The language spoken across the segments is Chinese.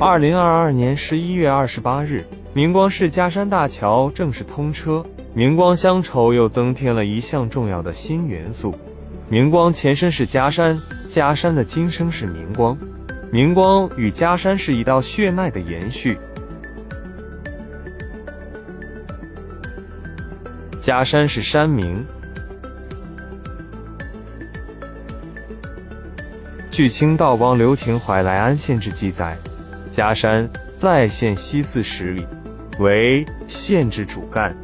二零二二年十一月二十八日，明光市嘉山大桥正式通车。明光乡愁又增添了一项重要的新元素。明光前身是嘉山，嘉山的今生是明光。明光与嘉山是一道血脉的延续。嘉山是山名。据清道光刘廷怀来安县志记载。嘉山在县西四十里，为县治主干，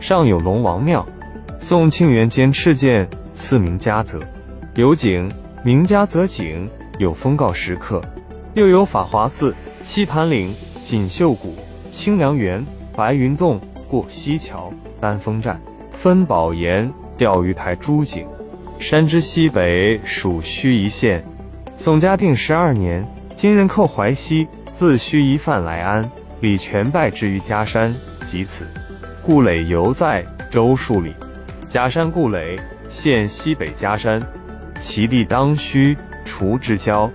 上有龙王庙。宋庆元间敕建，赐名嘉泽，有景，名嘉泽景，有封告石刻，又有法华寺、七盘岭、锦绣谷、清凉园、白云洞、过溪桥、丹峰站、分宝岩、钓鱼台诸景。山之西北属盱眙县。宋嘉定十二年，金人寇淮西。自盱眙犯来安，李全败之于嘉山，即此。故垒犹在，周数里。嘉山故垒，现西北嘉山，其地当盱、滁之交。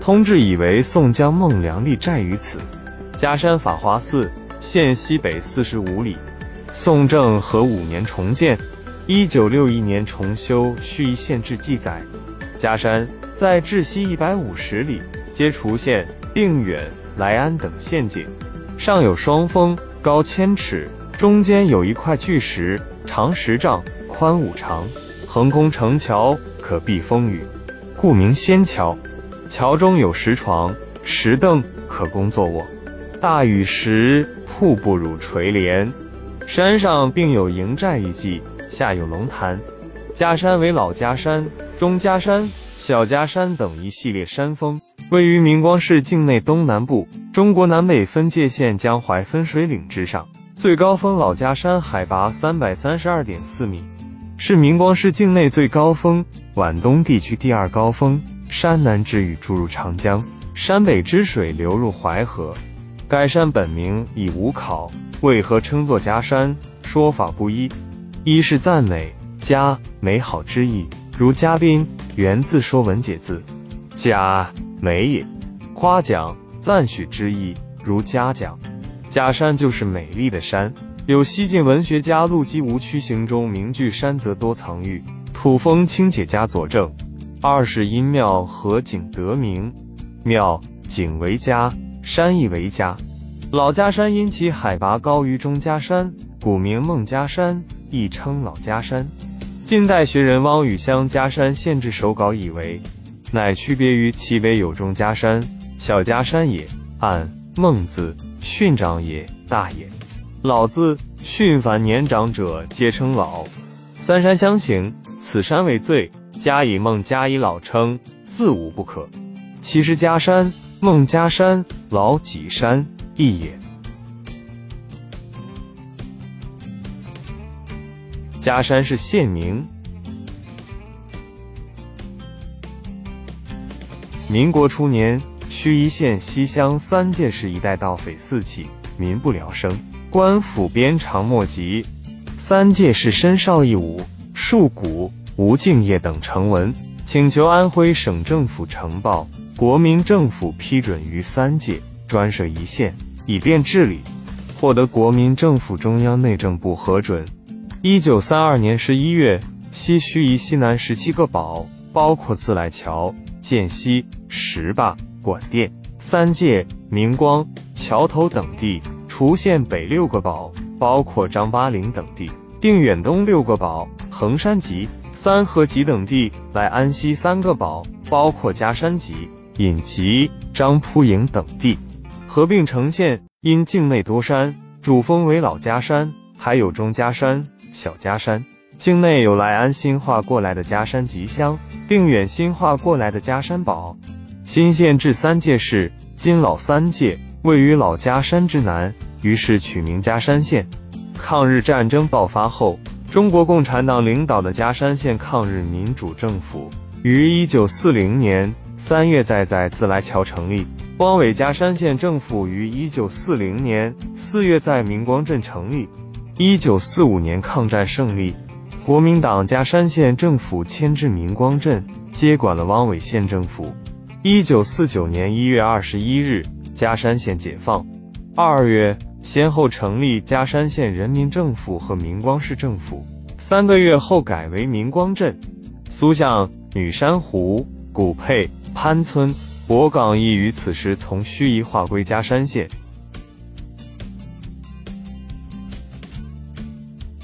通志以为宋江、孟良立寨于此。嘉山法华寺，现西北四十五里。宋政和五年重建，一九六一年重修。盱眙县志记载，嘉山在至西一百五十里，皆滁县、定远。莱安等县境，上有双峰，高千尺，中间有一块巨石，长十丈，宽五长，横空成桥，可避风雨，故名仙桥。桥中有石床、石凳，可供坐卧。大雨时，瀑布如垂帘。山上并有营寨一迹，下有龙潭。嘉山为老嘉山、中嘉山、小嘉山等一系列山峰。位于明光市境内东南部，中国南北分界线江淮分水岭之上，最高峰老家山海拔三百三十二点四米，是明光市境内最高峰，皖东地区第二高峰。山南之雨注入长江，山北之水流入淮河。该山本名已无考，为何称作嘉山？说法不一。一是赞美嘉美好之意，如嘉宾，源自《说文解字》，嘉。美也，夸奖、赞许之意，如嘉奖。嘉山就是美丽的山，有西晋文学家陆机无屈行中名句“山则多藏玉，土风清且佳”佐证。二是因庙和景得名，庙景为嘉，山亦为嘉。老嘉山因其海拔高于中嘉山，古名孟嘉山，亦称老嘉山。近代学人汪禹乡嘉山县志手稿以为。乃区别于其为有中嘉山、小嘉山也。按孟字，训长也，大也。老字训凡年长者，皆称老。三山相形，此山为最。加以孟加以老称，自无不可。其实嘉山、孟嘉山、老几山亦也。嘉山是县名。民国初年，盱眙县西乡三界市一带盗匪四起，民不聊生，官府鞭长莫及。三界市申少义武、树谷、吴敬业等呈文，请求安徽省政府呈报，国民政府批准于三界专设一县，以便治理，获得国民政府中央内政部核准。一九三二年十一月，西盱眙西南十七个堡，包括自来桥。涧西、石坝、管店、三界、明光、桥头等地；滁县北六个堡，包括张八岭等地；定远东六个堡，衡山集、三河集等地；来安西三个堡，包括嘉山集、隐集、张铺营等地。合并成县，因境内多山，主峰为老嘉山，还有中嘉山、小嘉山。境内有来安新化过来的嘉山集乡，定远新化过来的嘉山堡。新县治三界市，今老三界，位于老嘉山之南，于是取名嘉山县。抗日战争爆发后，中国共产党领导的嘉山县抗日民主政府于一九四零年三月在在自来桥成立。汪伪嘉山县政府于一九四零年四月在明光镇成立。一九四五年抗战胜利。国民党嘉山县政府迁至明光镇，接管了汪伪县政府。一九四九年一月二十一日，嘉山县解放。二月，先后成立嘉山县人民政府和明光市政府。三个月后改为明光镇。苏巷、女山湖、古沛、潘村、博岗亦于此时从盱眙划归嘉山县。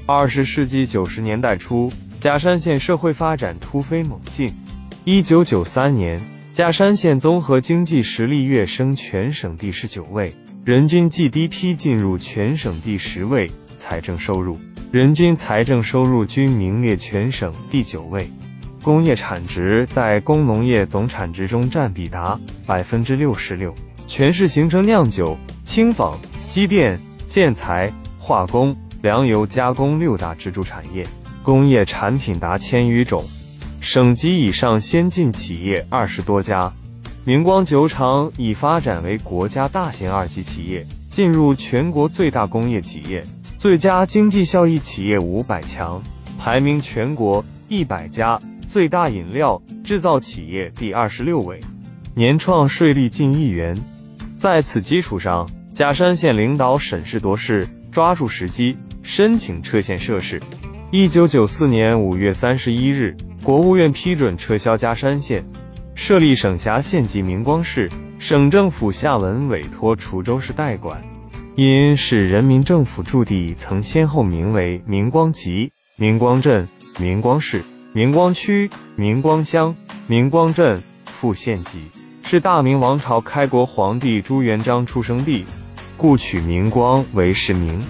二十世纪九十年代初，嘉山县社会发展突飞猛进。一九九三年，嘉山县综合经济实力跃升全省第十九位，人均 GDP 进入全省第十位，财政收入、人均财政收入均名列全省第九位。工业产值在工农业总产值中占比达百分之六十六，全市形成酿酒、轻纺、机电、建材、化工。粮油加工六大支柱产业，工业产品达千余种，省级以上先进企业二十多家。明光酒厂已发展为国家大型二级企业，进入全国最大工业企业、最佳经济效益企业五百强，排名全国一百家最大饮料制造企业第二十六位，年创税率近亿元。在此基础上，嘉山县领导审时度势，抓住时机。申请撤县设市。一九九四年五月三十一日，国务院批准撤销嘉山县，设立省辖县级明光市。省政府下文委托滁州市代管。因市人民政府驻地曾先后名为明光集、明光镇、明光市、明光区、明光乡、明光镇、副县级，是大明王朝开国皇帝朱元璋出生地，故取明光为市名。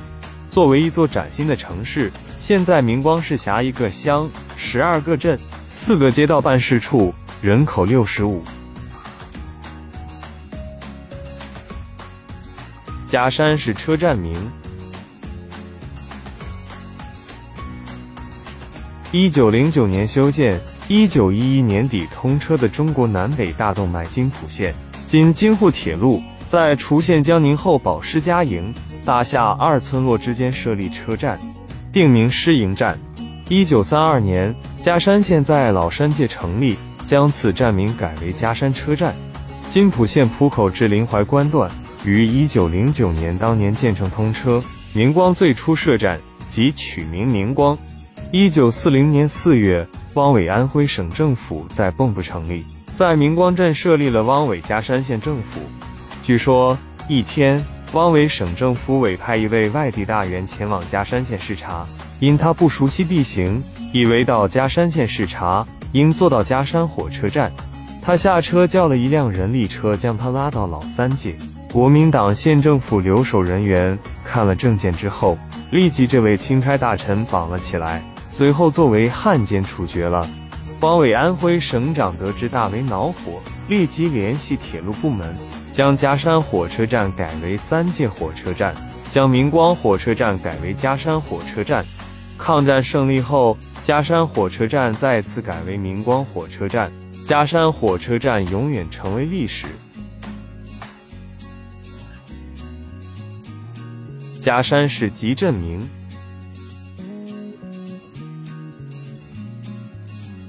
作为一座崭新的城市，现在明光市辖一个乡、十二个镇、四个街道办事处，人口六十五。嘉山是车站名：一九零九年修建，一九一一年底通车的中国南北大动脉津浦线，经京沪铁路在滁县江宁后保施家营。大夏二村落之间设立车站，定名师营站。一九三二年，嘉山县在老山界成立，将此站名改为嘉山车站。津浦线浦口至临淮关段于一九零九年当年建成通车，明光最初设站，即取名明光。一九四零年四月，汪伪安徽省政府在蚌埠成立，在明光镇设立了汪伪嘉山县政府。据说一天。汪伪省政府委派一位外地大员前往嘉山县视察，因他不熟悉地形，以为到嘉山县视察应坐到嘉山火车站。他下车叫了一辆人力车将他拉到老三界。国民党县政府留守人员看了证件之后，立即这位钦差大臣绑了起来，随后作为汉奸处决了。汪伪安徽省长得知大为恼火，立即联系铁路部门。将嘉山火车站改为三界火车站，将明光火车站改为嘉山火车站。抗战胜利后，嘉山火车站再次改为明光火车站，嘉山火车站永远成为历史。嘉山市集镇名，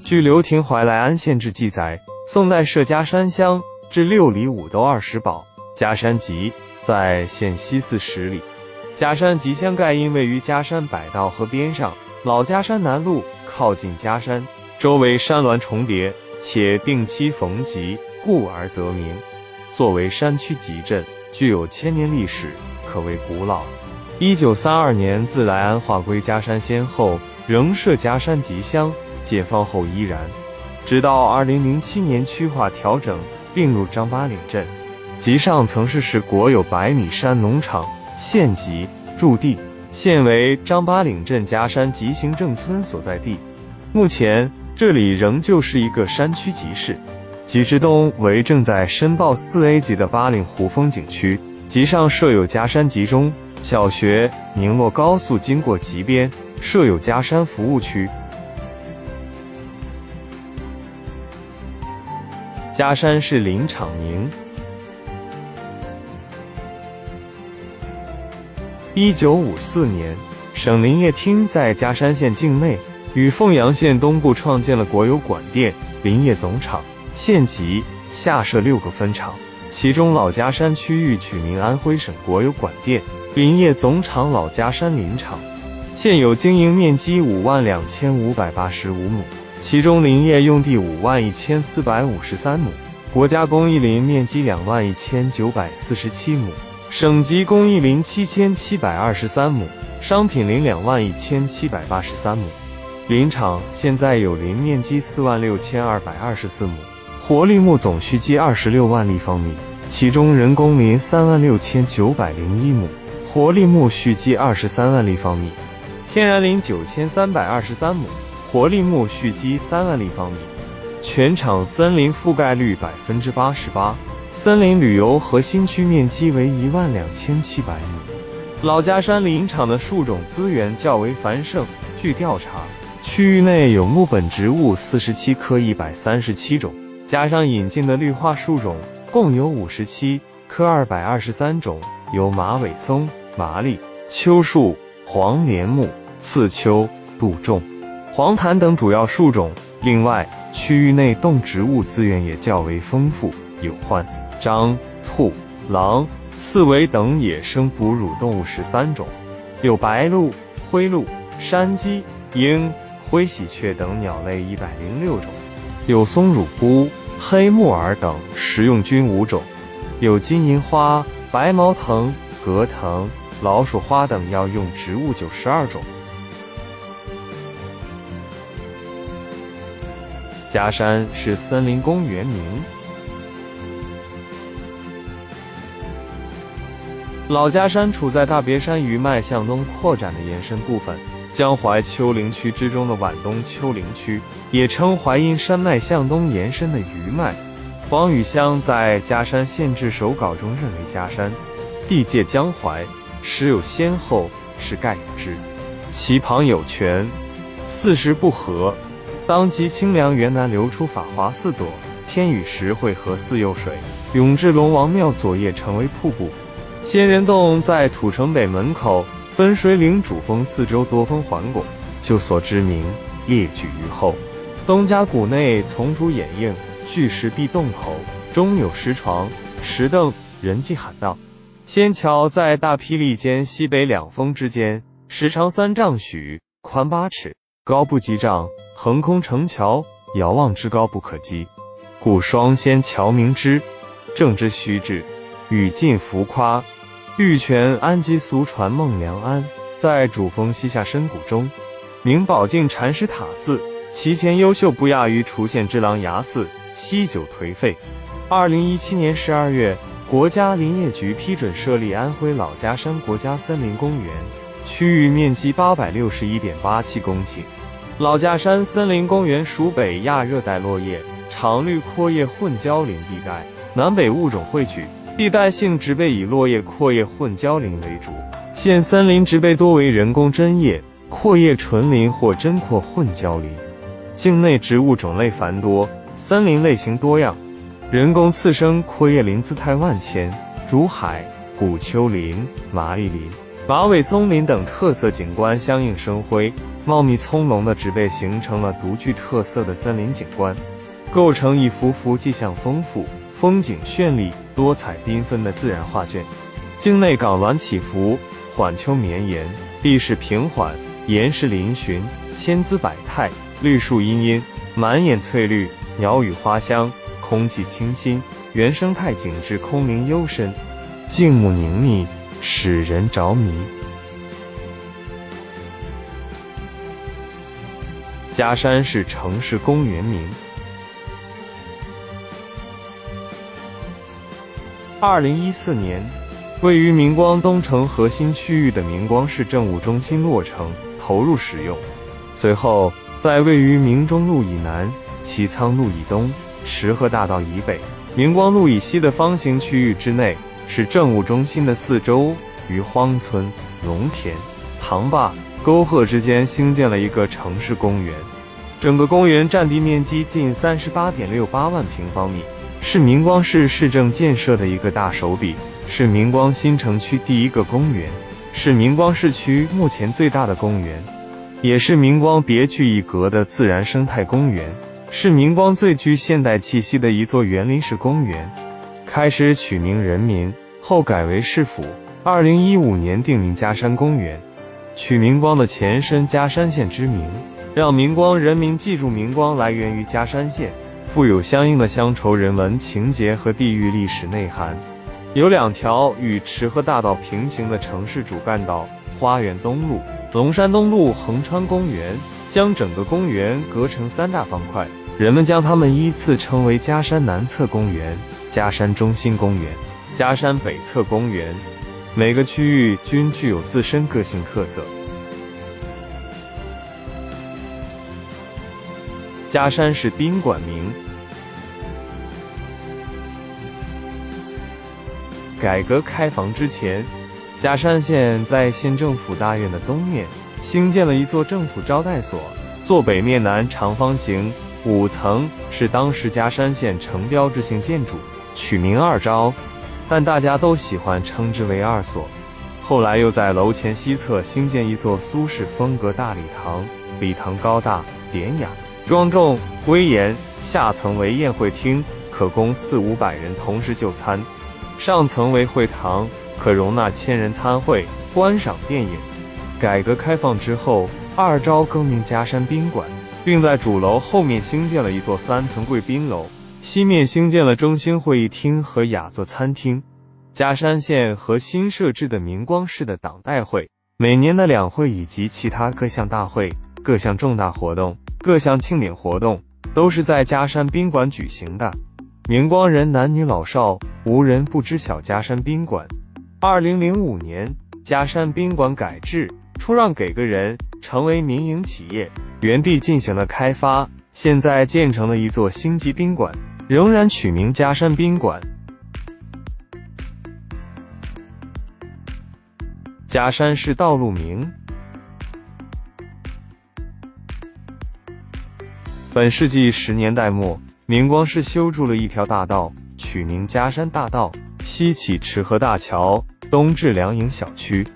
据《刘廷怀来安县志》记载，宋代设嘉山乡。至六里五斗二十堡，嘉山集在县西四十里。嘉山集乡盖因位于嘉山百道河边上，老嘉山南路靠近嘉山，周围山峦重叠，且定期逢集，故而得名。作为山区集镇，具有千年历史，可谓古老。一九三二年自来安划归嘉山先后，仍设嘉山集乡，解放后依然，直到二零零七年区划调整。并入张八岭镇，集上曾是市国有百米山农场，县级驻地，现为张八岭镇夹山集行政村所在地。目前这里仍旧是一个山区集市。集之东为正在申报四 A 级的八岭湖风景区，集上设有夹山集中小学，宁洛高速经过集边，设有夹山服务区。嘉山市林场名。一九五四年，省林业厅在嘉山县境内与凤阳县东部创建了国有管店、林业总厂，县级下设六个分厂，其中老家山区域取名安徽省国有管店、林业总厂老家山林场，现有经营面积五万两千五百八十五亩，其中林业用地五万一千四百五十三亩，国家公益林面积两万一千九百四十七亩，省级公益林七千七百二十三亩，商品林两万一千七百八十三亩。林场现在有林面积四万六千二百二十四亩，活林木总蓄积二十六万立方米，其中人工林三万六千九百零一亩，活林木蓄积二十三万立方米，天然林九千三百二十三亩，活力木蓄积三万立方米。全场森林覆盖率百分之八十八，森林旅游核心区面积为一万两千七百亩。老家山林场的树种资源较为繁盛，据调查。区域内有木本植物四十七棵，一百三十七种，加上引进的绿化树种，共有五十七棵，二百二十三种，有马尾松、麻栗、秋树、黄连木、刺秋、杜仲、黄檀等主要树种。另外，区域内动植物资源也较为丰富，有獾、獐、兔、狼、刺猬等野生哺乳动物十三种，有白鹭、灰鹭、山鸡、鹰。灰喜鹊等鸟类一百零六种，有松乳菇、黑木耳等食用菌五种，有金银花、白毛藤、葛藤、老鼠花等药用植物九十二种。夹山是森林公园名。老家山处在大别山余脉向东扩展的延伸部分。江淮丘陵区之中的皖东丘陵区，也称淮阴山脉向东延伸的余脉。黄宇湘在《嘉山县志手稿》中认为，嘉山地界江淮，时有先后，是盖有之。其旁有泉，四时不和。当即清凉源南流出法华寺左，天雨时会合寺右水，涌至龙王庙左叶，成为瀑布。仙人洞在土城北门口。分水岭主峰四周多峰环拱，就所知名，列举于后。东家谷内丛竹掩映，巨石壁洞口，中有石床、石凳，人迹罕到。仙桥在大霹雳间西北两峰之间，时长三丈许，宽八尺，高不及丈，横空成桥，遥望之高不可及，故双仙桥名之。正之虚志，语尽浮夸。玉泉安吉俗传孟良安在主峰西下深谷中，明宝镜禅师塔寺，其前优秀不亚于除县之琅琊寺，西久颓废。二零一七年十二月，国家林业局批准设立安徽老家山国家森林公园，区域面积八百六十一点八七公顷。老架山森林公园属北亚热带落叶常绿阔叶混交林地带，南北物种汇聚。地带性植被以落叶阔叶混交林为主，现森林植被多为人工针叶阔叶纯林或针阔混交林。境内植物种类繁多，森林类型多样，人工次生阔叶林姿态万千，竹海、古丘林、麻栗林、马尾松林等特色景观相映生辉，茂密葱茏的植被形成了独具特色的森林景观，构成一幅幅迹象丰富。风景绚丽、多彩缤纷的自然画卷。境内港峦起伏，缓丘绵延，地势平缓，岩石嶙峋，千姿百态，绿树茵茵，满眼翠绿，鸟语花香，空气清新，原生态景致空灵幽深，静穆宁谧，使人着迷。嘉山是城市公园名。二零一四年，位于明光东城核心区域的明光市政务中心落成投入使用。随后，在位于明中路以南、齐仓路以东、池河大道以北、明光路以西的方形区域之内，是政务中心的四周，于荒村、农田、塘坝、沟壑之间兴建了一个城市公园。整个公园占地面积近三十八点六八万平方米。是明光市市政建设的一个大手笔，是明光新城区第一个公园，是明光市区目前最大的公园。也是明光别具一格的自然生态公园，是明光最具现代气息的一座园林式公园。开始取名人民，后改为市府。二零一五年定名嘉山公园，取明光的前身嘉山县之名，让明光人民记住明光来源于嘉山县，富有相应的乡愁人文情节和地域历史内涵。有两条与池河大道平行的城市主干道：花园东路、龙山东路横穿公园，将整个公园隔成三大方块。人们将它们依次称为嘉山南侧公园、嘉山中心公园、嘉山北侧公园。每个区域均具有自身个性特色。嘉山市宾馆名。改革开放之前，嘉山县在县政府大院的东面兴建了一座政府招待所，坐北面南长方形，五层，是当时嘉山县城标志性建筑，取名二招。但大家都喜欢称之为二所。后来又在楼前西侧兴建一座苏式风格大礼堂，礼堂高大、典雅、庄重、威严，下层为宴会厅，可供四五百人同时就餐；上层为会堂，可容纳千人参会、观赏电影。改革开放之后，二招更名嘉山宾馆，并在主楼后面兴建了一座三层贵宾楼。西面兴建了中心会议厅和雅座餐厅。嘉山县和新设置的明光市的党代会，每年的两会以及其他各项大会、各项重大活动、各项庆典活动，都是在嘉山宾馆举行的。明光人男女老少无人不知晓嘉山宾馆。二零零五年，嘉山宾馆改制，出让给个人，成为民营企业，原地进行了开发，现在建成了一座星级宾馆。仍然取名嘉山宾馆。嘉山市道路名。本世纪十年代末，明光市修筑了一条大道，取名嘉山大道，西起池河大桥，东至梁营小区，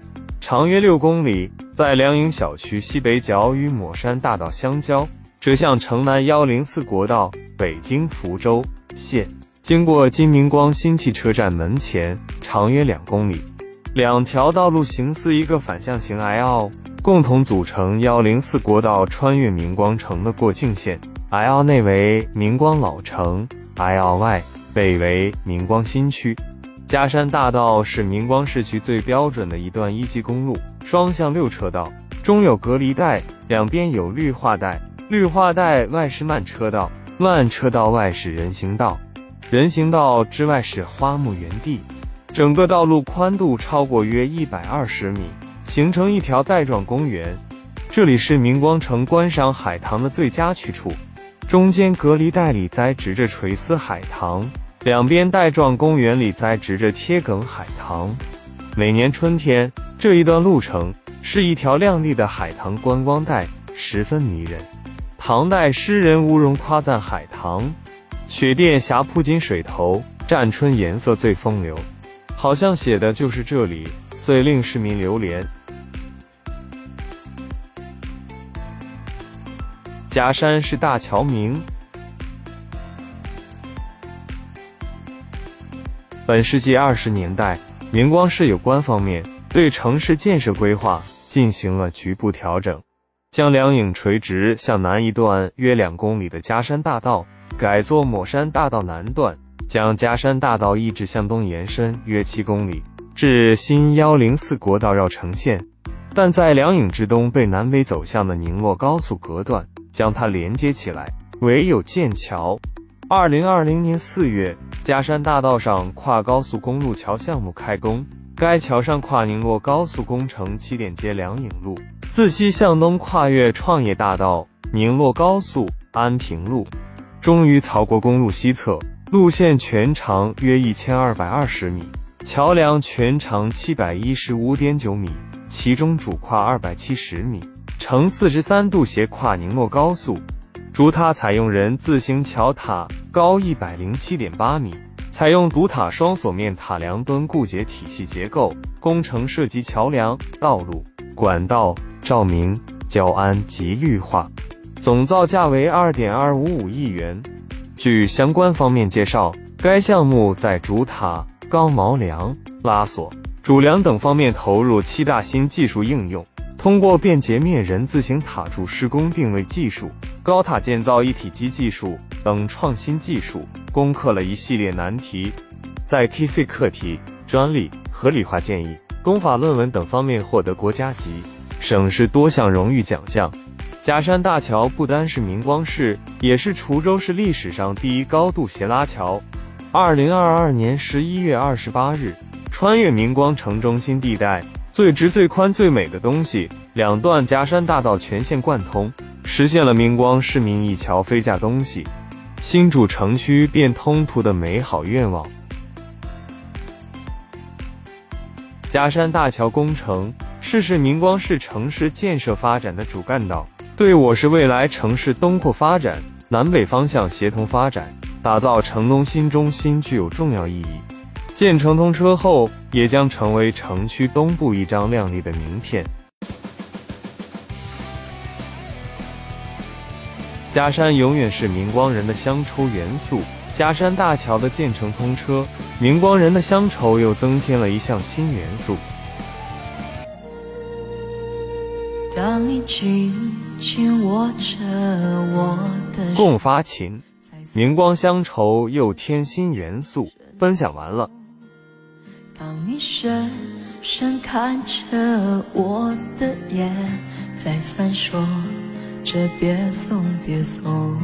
长约六公里，在梁营小区西北角与抹山大道相交。折向城南幺零四国道，北京福州县，经过金明光新汽车站门前，长约两公里。两条道路形似一个反向型 L，共同组成幺零四国道穿越明光城的过境线。L 内为明光老城，L 外北为明光新区。嘉山大道是明光市区最标准的一段一级公路，双向六车道，中有隔离带，两边有绿化带。绿化带外是慢车道，慢车道外是人行道，人行道之外是花木园地。整个道路宽度超过约一百二十米，形成一条带状公园。这里是明光城观赏海棠的最佳去处。中间隔离带里栽植着垂丝海棠，两边带状公园里栽植着贴梗海棠。每年春天，这一段路程是一条亮丽的海棠观光带，十分迷人。唐代诗人吴荣夸赞海棠：“雪殿霞铺金水头，占春颜色最风流。”好像写的就是这里，最令市民流连。嘉山是大桥名。本世纪二十年代，明光市有关方面对城市建设规划进行了局部调整。将梁影垂直向南一段约两公里的嘉山大道改作抹山大道南段，将嘉山大道一直向东延伸约七公里，至新幺零四国道绕城线，但在梁影之东被南北走向的宁洛高速隔断，将它连接起来，唯有建桥。二零二零年四月，嘉山大道上跨高速公路桥项目开工。该桥上跨宁洛高速工程起点接梁影路，自西向东跨越创业大道、宁洛高速、安平路，终于曹国公路西侧。路线全长约一千二百二十米，桥梁全长七百一十五点九米，其中主跨二百七十米，呈四十三度斜跨宁洛高速。主塔采用人字形桥塔，高一百零七点八米。采用独塔双锁面塔梁墩固结体系结构，工程涉及桥梁、道路、管道、照明、交安及绿化，总造价为二点二五五亿元。据相关方面介绍，该项目在主塔、钢锚梁、拉锁、主梁等方面投入七大新技术应用，通过便捷面人字形塔柱施工定位技术、高塔建造一体机技术等创新技术，攻克了一系列难题，在 KC 课题、专利、合理化建议、公法论文等方面获得国家级、省市多项荣誉奖项。夹山大桥不单是明光市，也是滁州市历史上第一高度斜拉桥。二零二二年十一月二十八日，穿越明光城中心地带，最直、最宽、最美的东西——两段夹山大道全线贯通，实现了明光市民一桥飞架东西，新主城区变通途的美好愿望。夹山大桥工程是市明光市城市建设发展的主干道。对我市未来城市东扩发展、南北方向协同发展、打造城东新中心具有重要意义。建成通车后，也将成为城区东部一张亮丽的名片。嘉山永远是明光人的乡愁元素。嘉山大桥的建成通车，明光人的乡愁又增添了一项新元素。当你紧。紧握着我的共发情，明光乡愁又添新元素。分享完了。当你深深看着我的眼，再三说着别送别送。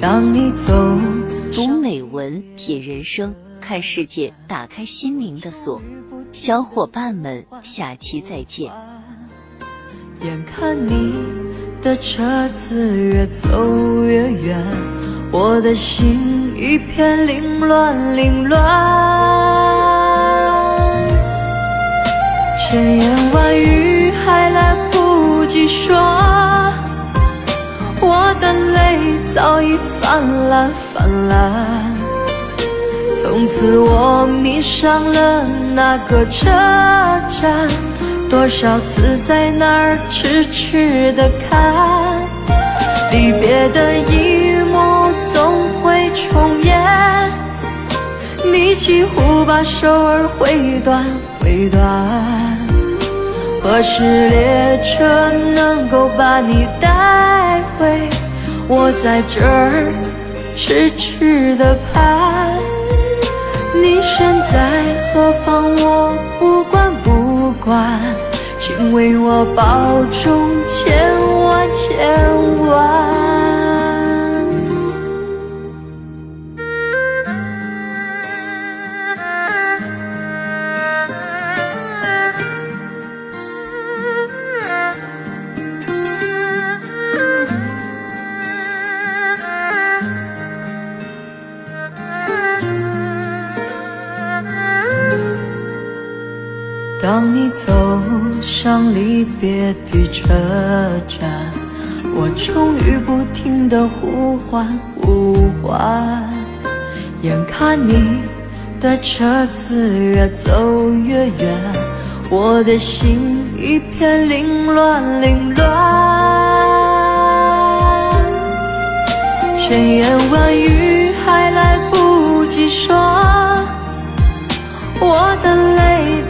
当你走，读美文，品人生，看世界，打开心灵的锁。小伙伴们，下期再见。眼看你的车子越走越远，我的心一片凌乱凌乱。千言万语还来不及说，我的泪早已泛滥泛滥。从此我迷上了那个车站。多少次在那儿痴痴的看，离别的一幕总会重演。你几乎把手儿挥断挥断，何时列车能够把你带回？我在这儿痴痴的盼，你身在何方？我不管不管。请为我保重，千万千万。当你走上离别的车站，我终于不停地呼唤呼唤。眼看你的车子越走越远，我的心一片凌乱凌乱。千言万语还来不及说，我的泪。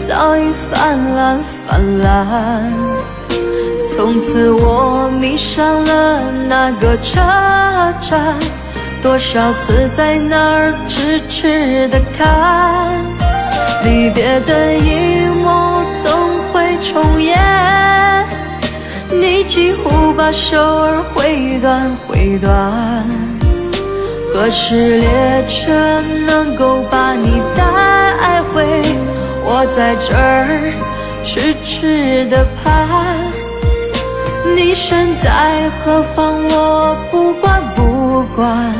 早已泛滥泛滥，从此我迷上了那个车站，多少次在那儿痴痴的看，离别的一幕总会重演，你几乎把手儿挥断挥断，何时列车能够把你带回？我在这儿痴痴的盼，你身在何方？我不管不管，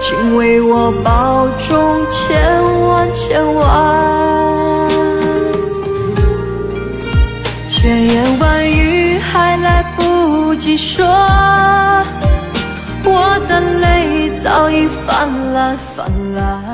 请为我保重，千万千万。千言万语还来不及说，我的泪早已泛滥泛滥。